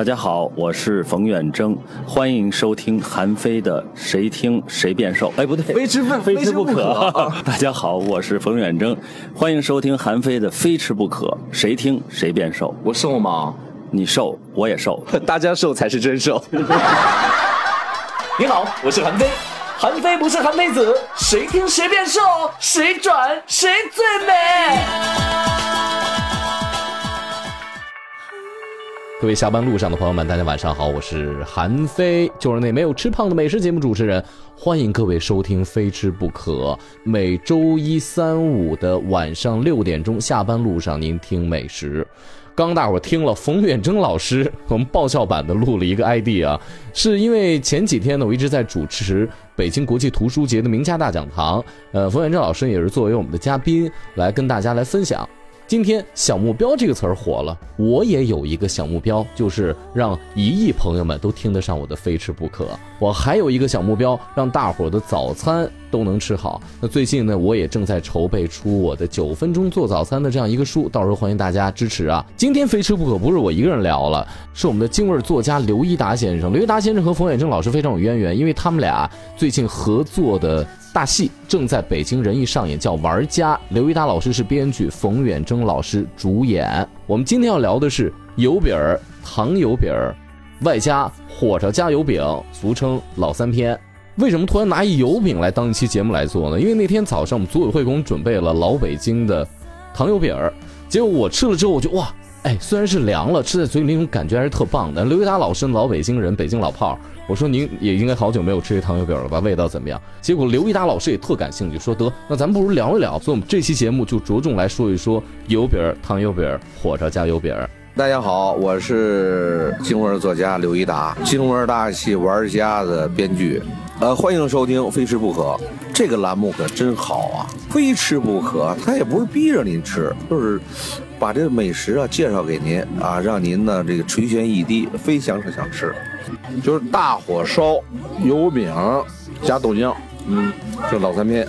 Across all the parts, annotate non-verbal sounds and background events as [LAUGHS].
大家好，我是冯远征，欢迎收听韩非的《谁听谁变瘦》。哎，不对，非吃不非吃不可。[LAUGHS] 大家好，我是冯远征，欢迎收听韩非的《非吃不可》，谁听谁变瘦。我瘦吗？你瘦，我也瘦，[LAUGHS] 大家瘦才是真瘦。[LAUGHS] 你好，我是韩非，韩非不是韩非子，谁听谁变瘦，谁转谁最美。各位下班路上的朋友们，大家晚上好，我是韩非，就是那没有吃胖的美食节目主持人。欢迎各位收听《非吃不可》，每周一、三、五的晚上六点钟，下班路上您听美食。刚大伙听了冯远征老师，我们爆笑版的录了一个 ID 啊，是因为前几天呢，我一直在主持北京国际图书节的名家大讲堂，呃，冯远征老师也是作为我们的嘉宾来跟大家来分享。今天小目标这个词儿火了，我也有一个小目标，就是让一亿朋友们都听得上我的非吃不可。我还有一个小目标，让大伙儿的早餐都能吃好。那最近呢，我也正在筹备出我的九分钟做早餐的这样一个书，到时候欢迎大家支持啊。今天非吃不可不是我一个人聊了，是我们的京味作家刘一达先生。刘一达先生和冯远征老师非常有渊源，因为他们俩最近合作的。大戏正在北京人艺上演，叫《玩家》。刘一达老师是编剧，冯远征老师主演。我们今天要聊的是油饼儿、糖油饼儿，外加火烧加油饼，俗称老三篇。为什么突然拿一油饼来当一期节目来做呢？因为那天早上我们组委会给我们准备了老北京的糖油饼儿，结果我吃了之后，我就哇！哎，虽然是凉了，吃在嘴里那种感觉还是特棒的。刘一达老师，老北京人，北京老炮儿，我说您也应该好久没有吃这糖油饼了吧？味道怎么样？结果刘一达老师也特感兴趣，说得，那咱们不如聊一聊。所以我们这期节目就着重来说一说油饼、糖油饼、火烧加油饼。大家好，我是京味作家刘一达，京味大戏玩家的编剧。呃，欢迎收听《非吃不可》这个栏目可真好啊！非吃不可，他也不是逼着您吃，就是把这个美食啊介绍给您啊，让您呢这个垂涎欲滴，非想吃想吃。就是大火烧油饼加豆浆，嗯，这老三篇。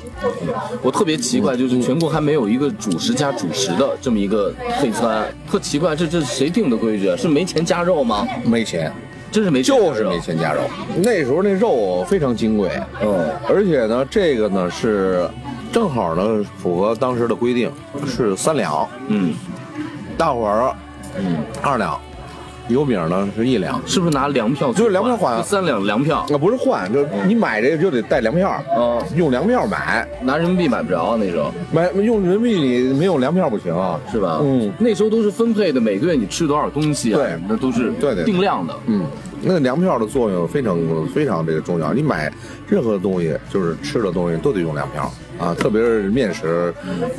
我特别奇怪，就是全国还没有一个主食加主食的这么一个配餐，特奇怪，这这谁定的规矩？是没钱加肉吗？没钱。真是没钱，就是没钱加肉。那时候那肉非常金贵，嗯，而且呢，这个呢是正好呢符合当时的规定，是三两，嗯，大伙儿，嗯，二两。油饼呢是一两，是不是拿粮票？就是粮票换三两粮票，那不是换，就你买这个就得带粮票，嗯，用粮票买，拿人民币买不着那时候，买用人民币你没有粮票不行啊，是吧？嗯，那时候都是分配的，每个月你吃多少东西啊？对，那都是对定量的，嗯，那个粮票的作用非常非常这个重要，你买任何东西就是吃的东西都得用粮票。啊，特别是面食，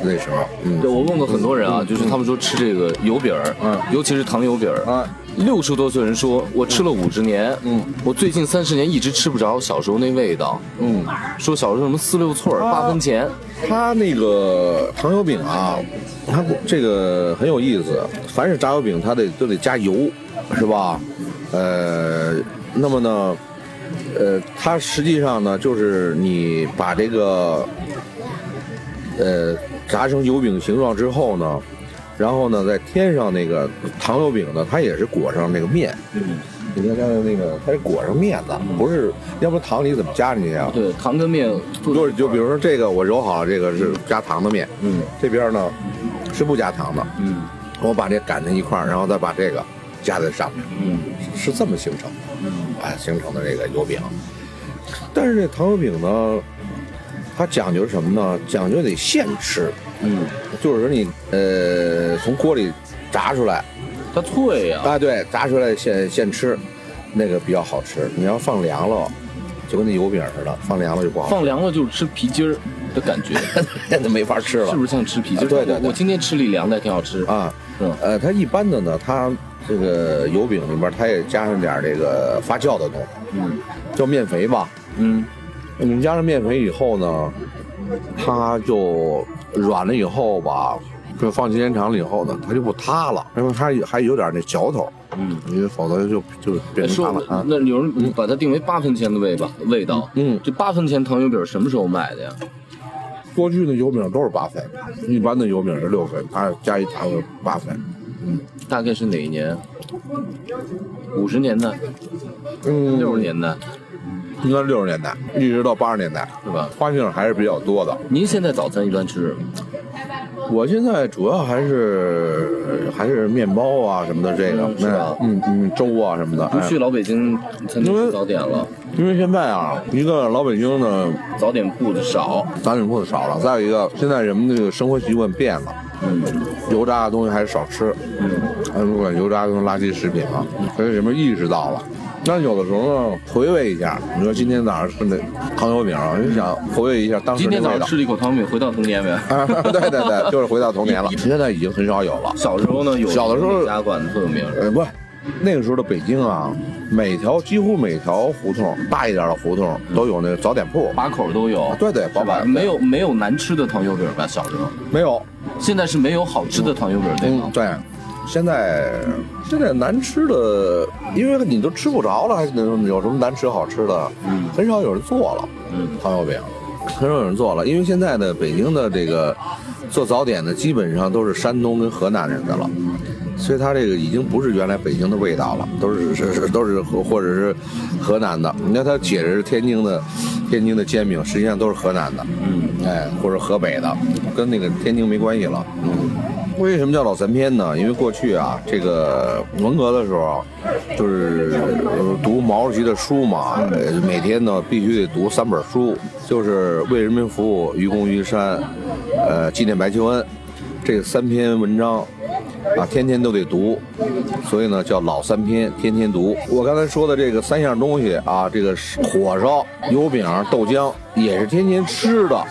那时候，嗯，对我问过很多人啊，就是他们说吃这个油饼儿，嗯，尤其是糖油饼儿，啊，六十多岁人说，我吃了五十年，嗯，我最近三十年一直吃不着小时候那味道，嗯，说小时候什么四六寸儿八分钱，他那个糖油饼啊，他这个很有意思，凡是炸油饼，它得都得加油，是吧？呃，那么呢，呃，它实际上呢，就是你把这个。呃，炸成油饼形状之后呢，然后呢，在天上那个糖油饼呢，它也是裹上那个面。嗯，你看它的那个，它是裹上面的，不是，要不糖你怎么加进去啊？对，糖跟面。就是就比如说这个我揉好了，这个是加糖的面。嗯，这边呢是不加糖的。嗯，我把这擀成一块然后再把这个加在上面。嗯，是这么形成。嗯，啊，形成的这个油饼。但是这糖油饼呢？它讲究什么呢？讲究得现吃，嗯，就是说你呃从锅里炸出来，它脆呀，啊对，炸出来现现吃，那个比较好吃。你要放凉了，就跟那油饼似的，放凉了就不好。放凉了就是吃皮筋儿的感觉，[LAUGHS] 那没法吃了。是不是像吃皮筋？对对对，我今天吃里凉的，挺好吃啊。嗯，呃，它一般的呢，它这个油饼里面它也加上点这个发酵的东西，嗯，叫面肥吧，嗯。你们加上面肥以后呢，它就软了以后吧，就放时间长了以后呢，它就不塌了，因为它还有点那嚼头，嗯，因为否则就就变塌了啊。那有人把它定为八分钱的味吧味道，嗯，这八分钱糖油饼什么时候卖的呀？过去的油饼都是八分，一般的油饼是六分，它加一糖八分。嗯大概是哪一年？五十年代、嗯，六十年代应该六十年代，一直到八十年代，是吧？花样还是比较多的。您现在早餐一般吃什么？我现在主要还是还是面包啊什么的，这个嗯是吧嗯嗯粥啊什么的。哎不去老北京餐厅吃早点了，因为现在啊，一个老北京的早点铺子少。早点铺子少了，再有一个现在人们这个生活习惯变了，嗯油炸的东西还是少吃，嗯，嗯，不管油炸跟垃圾食品啊，所以人们意识到了。那有的时候呢，回味一下，你说今天早上吃那糖油饼啊，就想回味一下当时今天那味道。早上吃了一口汤饼，回到童年呗。[LAUGHS] 啊，对对对，就是回到童年了。[LAUGHS] 现在已经很少有了。小时候呢，有小的时候哪家馆子特有名？呃，不，那个时候的北京啊，每条几乎每条胡同大一点的胡同都有那个早点铺。把口都有，对对，是吧？包板没有没有难吃的糖油饼吧？小时候，没有，现在是没有好吃的糖油饼，对吗嗯，？对。现在现在难吃的，因为你都吃不着了，还能有什么难吃好吃的？嗯很少有人做了。嗯，糖油饼，很少有人做了，因为现在的北京的这个做早点的，基本上都是山东跟河南人的了，所以它这个已经不是原来北京的味道了，都是是是都是或或者是河南的。你看它写着是天津的，天津的煎饼，实际上都是河南的，嗯，哎，或者河北的，跟那个天津没关系了。嗯，为什么叫老三篇呢？因为过去啊，这个文革的时候，就是呃读毛主席的书嘛，呃每天呢必须得读三本书，就是为人民服务、愚公移山，呃，纪念白求恩，这三篇文章啊，天天都得读，所以呢叫老三篇，天天读。我刚才说的这个三样东西啊，这个是火烧、油饼、豆浆也是天天吃的，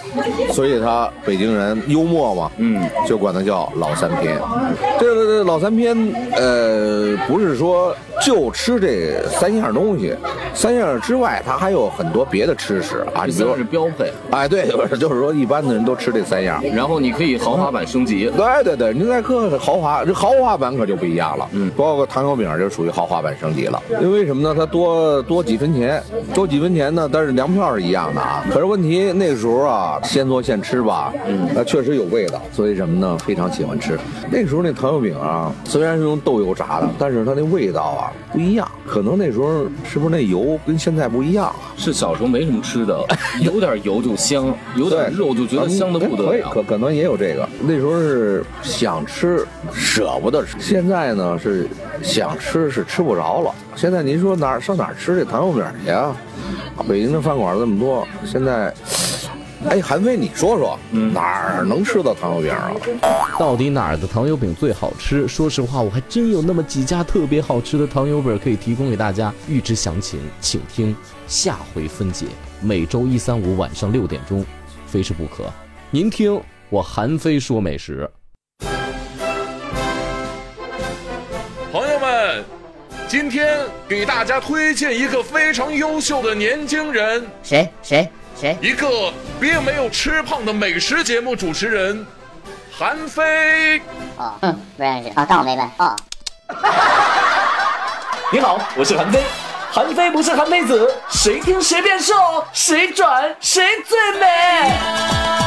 所以他北京人幽默嘛，嗯，就管它叫老三篇。这个这个老三篇，呃，不是说就吃这三样东西，三样之外，它还有很多别的吃食啊，你比如是标配。哎，对，就 [LAUGHS] 是就是说一般的人都吃这三样。然后你可以豪华版升级，对对对，您再克豪华，这豪华版可就不一样了。嗯包括糖油饼就属于豪华版升级了。因为什么呢？它多多几分钱，多几分钱呢，但是粮票是一样的啊。可是问题那个时候啊，现做现吃吧，嗯那确实有味道。所以什么呢？非常喜欢吃。那时候那糖油饼啊，虽然是用豆油炸的，但是它那味道啊不一样。可能那时候是不是那油跟现在不一样啊？是小时候没什么吃的，[LAUGHS] 有点油就香，有点肉就觉得香的不得可以，了。可可能也有这个。那时候是想吃，舍不得吃。现在呢是想吃，是吃不着了。现在您说哪儿上哪儿吃这糖油饼去啊？北京的饭馆这么多，现在，哎，韩飞，你说说，嗯哪儿能吃到糖油饼啊？到底哪儿的糖油饼最好吃？说实话，我还真有那么几家特别好吃的糖油饼可以提供给大家。预知详情，请听下回分解。每周一、三、五晚上六点钟，非吃不可。您听我韩飞说美食。朋友们，今天给大家推荐一个非常优秀的年轻人，谁谁谁？一个并没有吃胖的美食节目主持人韩非。哦，嗯，不认识啊，当我没问哦。[LAUGHS] 你好，我是韩非。韩非不是韩非子，谁听谁变瘦，谁转谁最美。